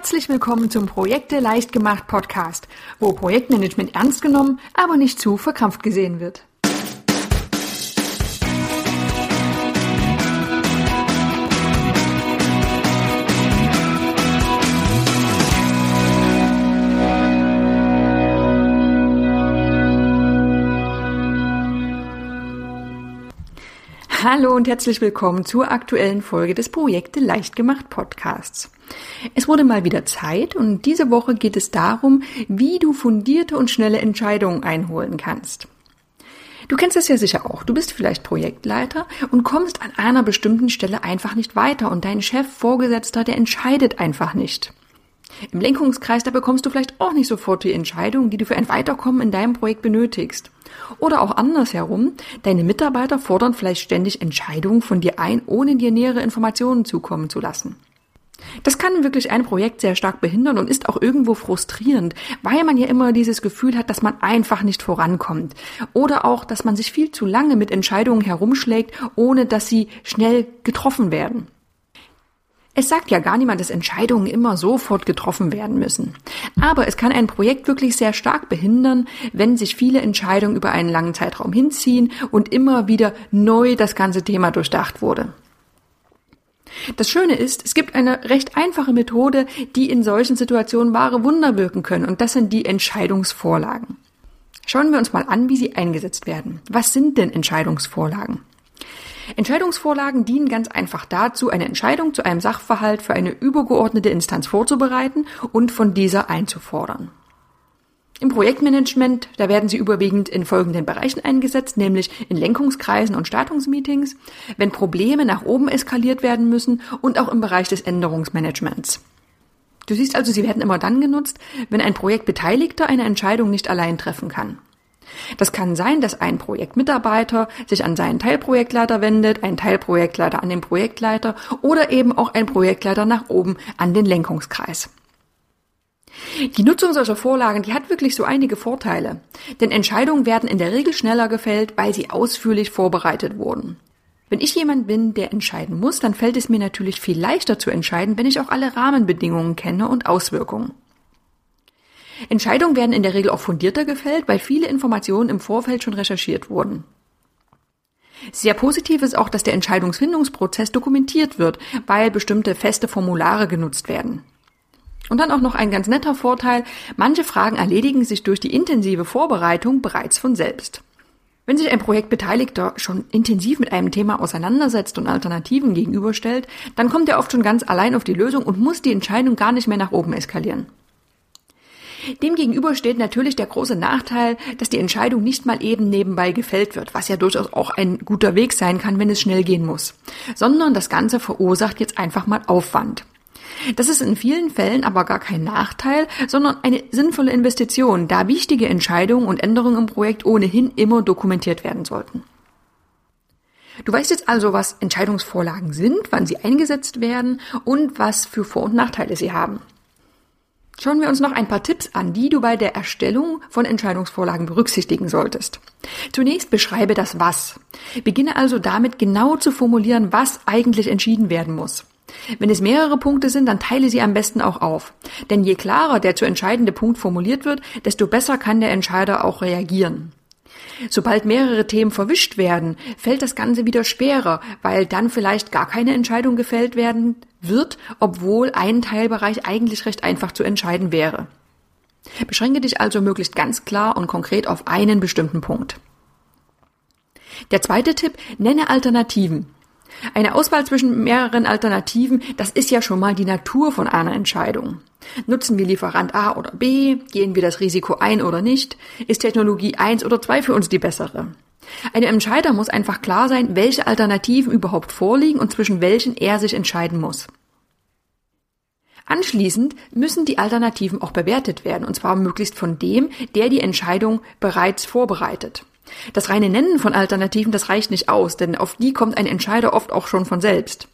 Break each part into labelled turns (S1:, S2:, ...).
S1: Herzlich willkommen zum Projekte leicht gemacht Podcast, wo Projektmanagement ernst genommen, aber nicht zu verkrampft gesehen wird. Hallo und herzlich willkommen zur aktuellen Folge des Projekte Leicht gemacht Podcasts. Es wurde mal wieder Zeit und diese Woche geht es darum, wie du fundierte und schnelle Entscheidungen einholen kannst. Du kennst es ja sicher auch. Du bist vielleicht Projektleiter und kommst an einer bestimmten Stelle einfach nicht weiter und dein Chef, Vorgesetzter, der entscheidet einfach nicht. Im Lenkungskreis, da bekommst du vielleicht auch nicht sofort die Entscheidung, die du für ein Weiterkommen in deinem Projekt benötigst. Oder auch andersherum, deine Mitarbeiter fordern vielleicht ständig Entscheidungen von dir ein, ohne dir nähere Informationen zukommen zu lassen. Das kann wirklich ein Projekt sehr stark behindern und ist auch irgendwo frustrierend, weil man ja immer dieses Gefühl hat, dass man einfach nicht vorankommt. Oder auch, dass man sich viel zu lange mit Entscheidungen herumschlägt, ohne dass sie schnell getroffen werden. Es sagt ja gar niemand, dass Entscheidungen immer sofort getroffen werden müssen. Aber es kann ein Projekt wirklich sehr stark behindern, wenn sich viele Entscheidungen über einen langen Zeitraum hinziehen und immer wieder neu das ganze Thema durchdacht wurde. Das Schöne ist, es gibt eine recht einfache Methode, die in solchen Situationen wahre Wunder wirken können, und das sind die Entscheidungsvorlagen. Schauen wir uns mal an, wie sie eingesetzt werden. Was sind denn Entscheidungsvorlagen? Entscheidungsvorlagen dienen ganz einfach dazu, eine Entscheidung zu einem Sachverhalt für eine übergeordnete Instanz vorzubereiten und von dieser einzufordern. Im Projektmanagement, da werden sie überwiegend in folgenden Bereichen eingesetzt, nämlich in Lenkungskreisen und Startungsmeetings, wenn Probleme nach oben eskaliert werden müssen und auch im Bereich des Änderungsmanagements. Du siehst also, sie werden immer dann genutzt, wenn ein Projektbeteiligter eine Entscheidung nicht allein treffen kann. Das kann sein, dass ein Projektmitarbeiter sich an seinen Teilprojektleiter wendet, ein Teilprojektleiter an den Projektleiter oder eben auch ein Projektleiter nach oben an den Lenkungskreis. Die Nutzung solcher Vorlagen, die hat wirklich so einige Vorteile. Denn Entscheidungen werden in der Regel schneller gefällt, weil sie ausführlich vorbereitet wurden. Wenn ich jemand bin, der entscheiden muss, dann fällt es mir natürlich viel leichter zu entscheiden, wenn ich auch alle Rahmenbedingungen kenne und Auswirkungen. Entscheidungen werden in der Regel auch fundierter gefällt, weil viele Informationen im Vorfeld schon recherchiert wurden. Sehr positiv ist auch, dass der Entscheidungsfindungsprozess dokumentiert wird, weil bestimmte feste Formulare genutzt werden. Und dann auch noch ein ganz netter Vorteil, manche Fragen erledigen sich durch die intensive Vorbereitung bereits von selbst. Wenn sich ein Projektbeteiligter schon intensiv mit einem Thema auseinandersetzt und Alternativen gegenüberstellt, dann kommt er oft schon ganz allein auf die Lösung und muss die Entscheidung gar nicht mehr nach oben eskalieren. Demgegenüber steht natürlich der große Nachteil, dass die Entscheidung nicht mal eben nebenbei gefällt wird, was ja durchaus auch ein guter Weg sein kann, wenn es schnell gehen muss, sondern das Ganze verursacht jetzt einfach mal Aufwand. Das ist in vielen Fällen aber gar kein Nachteil, sondern eine sinnvolle Investition, da wichtige Entscheidungen und Änderungen im Projekt ohnehin immer dokumentiert werden sollten. Du weißt jetzt also, was Entscheidungsvorlagen sind, wann sie eingesetzt werden und was für Vor- und Nachteile sie haben. Schauen wir uns noch ein paar Tipps an, die du bei der Erstellung von Entscheidungsvorlagen berücksichtigen solltest. Zunächst beschreibe das Was. Beginne also damit genau zu formulieren, was eigentlich entschieden werden muss. Wenn es mehrere Punkte sind, dann teile sie am besten auch auf. Denn je klarer der zu entscheidende Punkt formuliert wird, desto besser kann der Entscheider auch reagieren. Sobald mehrere Themen verwischt werden, fällt das Ganze wieder schwerer, weil dann vielleicht gar keine Entscheidung gefällt werden wird, obwohl ein Teilbereich eigentlich recht einfach zu entscheiden wäre. Beschränke dich also möglichst ganz klar und konkret auf einen bestimmten Punkt. Der zweite Tipp, nenne Alternativen. Eine Auswahl zwischen mehreren Alternativen, das ist ja schon mal die Natur von einer Entscheidung. Nutzen wir Lieferant A oder B? Gehen wir das Risiko ein oder nicht? Ist Technologie 1 oder 2 für uns die bessere? Einem Entscheider muss einfach klar sein, welche Alternativen überhaupt vorliegen und zwischen welchen er sich entscheiden muss. Anschließend müssen die Alternativen auch bewertet werden, und zwar möglichst von dem, der die Entscheidung bereits vorbereitet. Das reine Nennen von Alternativen, das reicht nicht aus, denn auf die kommt ein Entscheider oft auch schon von selbst.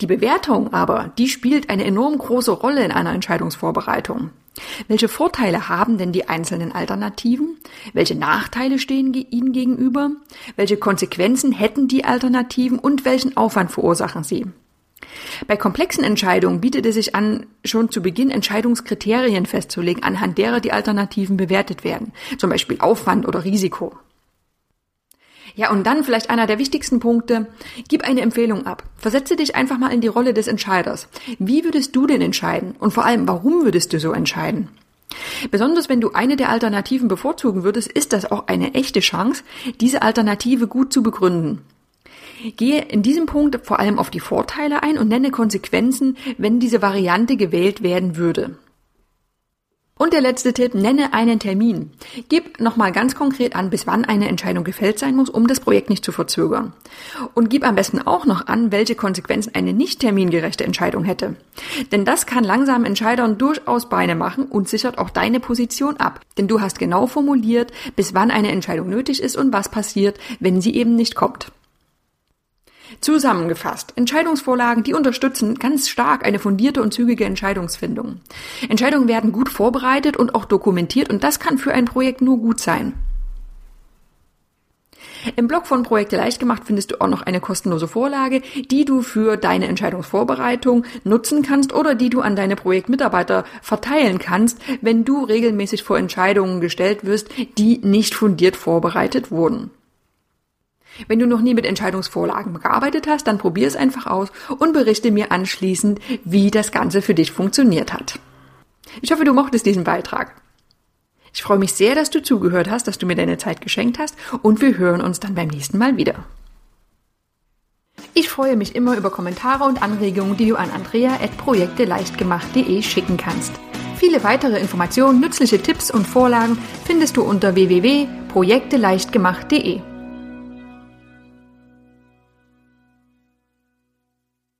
S1: Die Bewertung aber, die spielt eine enorm große Rolle in einer Entscheidungsvorbereitung. Welche Vorteile haben denn die einzelnen Alternativen? Welche Nachteile stehen ihnen gegenüber? Welche Konsequenzen hätten die Alternativen und welchen Aufwand verursachen sie? Bei komplexen Entscheidungen bietet es sich an, schon zu Beginn Entscheidungskriterien festzulegen, anhand derer die Alternativen bewertet werden, zum Beispiel Aufwand oder Risiko. Ja, und dann vielleicht einer der wichtigsten Punkte. Gib eine Empfehlung ab. Versetze dich einfach mal in die Rolle des Entscheiders. Wie würdest du denn entscheiden? Und vor allem, warum würdest du so entscheiden? Besonders wenn du eine der Alternativen bevorzugen würdest, ist das auch eine echte Chance, diese Alternative gut zu begründen. Gehe in diesem Punkt vor allem auf die Vorteile ein und nenne Konsequenzen, wenn diese Variante gewählt werden würde. Und der letzte Tipp, nenne einen Termin. Gib nochmal ganz konkret an, bis wann eine Entscheidung gefällt sein muss, um das Projekt nicht zu verzögern. Und gib am besten auch noch an, welche Konsequenzen eine nicht termingerechte Entscheidung hätte. Denn das kann langsamen Entscheidern durchaus Beine machen und sichert auch deine Position ab. Denn du hast genau formuliert, bis wann eine Entscheidung nötig ist und was passiert, wenn sie eben nicht kommt. Zusammengefasst, Entscheidungsvorlagen, die unterstützen ganz stark eine fundierte und zügige Entscheidungsfindung. Entscheidungen werden gut vorbereitet und auch dokumentiert und das kann für ein Projekt nur gut sein. Im Blog von Projekte leicht gemacht findest du auch noch eine kostenlose Vorlage, die du für deine Entscheidungsvorbereitung nutzen kannst oder die du an deine Projektmitarbeiter verteilen kannst, wenn du regelmäßig vor Entscheidungen gestellt wirst, die nicht fundiert vorbereitet wurden. Wenn du noch nie mit Entscheidungsvorlagen gearbeitet hast, dann probier es einfach aus und berichte mir anschließend, wie das Ganze für dich funktioniert hat. Ich hoffe, du mochtest diesen Beitrag. Ich freue mich sehr, dass du zugehört hast, dass du mir deine Zeit geschenkt hast und wir hören uns dann beim nächsten Mal wieder. Ich freue mich immer über Kommentare und Anregungen, die du an andrea.projekteleichtgemacht.de schicken kannst. Viele weitere Informationen, nützliche Tipps und Vorlagen findest du unter www.projekteleichtgemacht.de.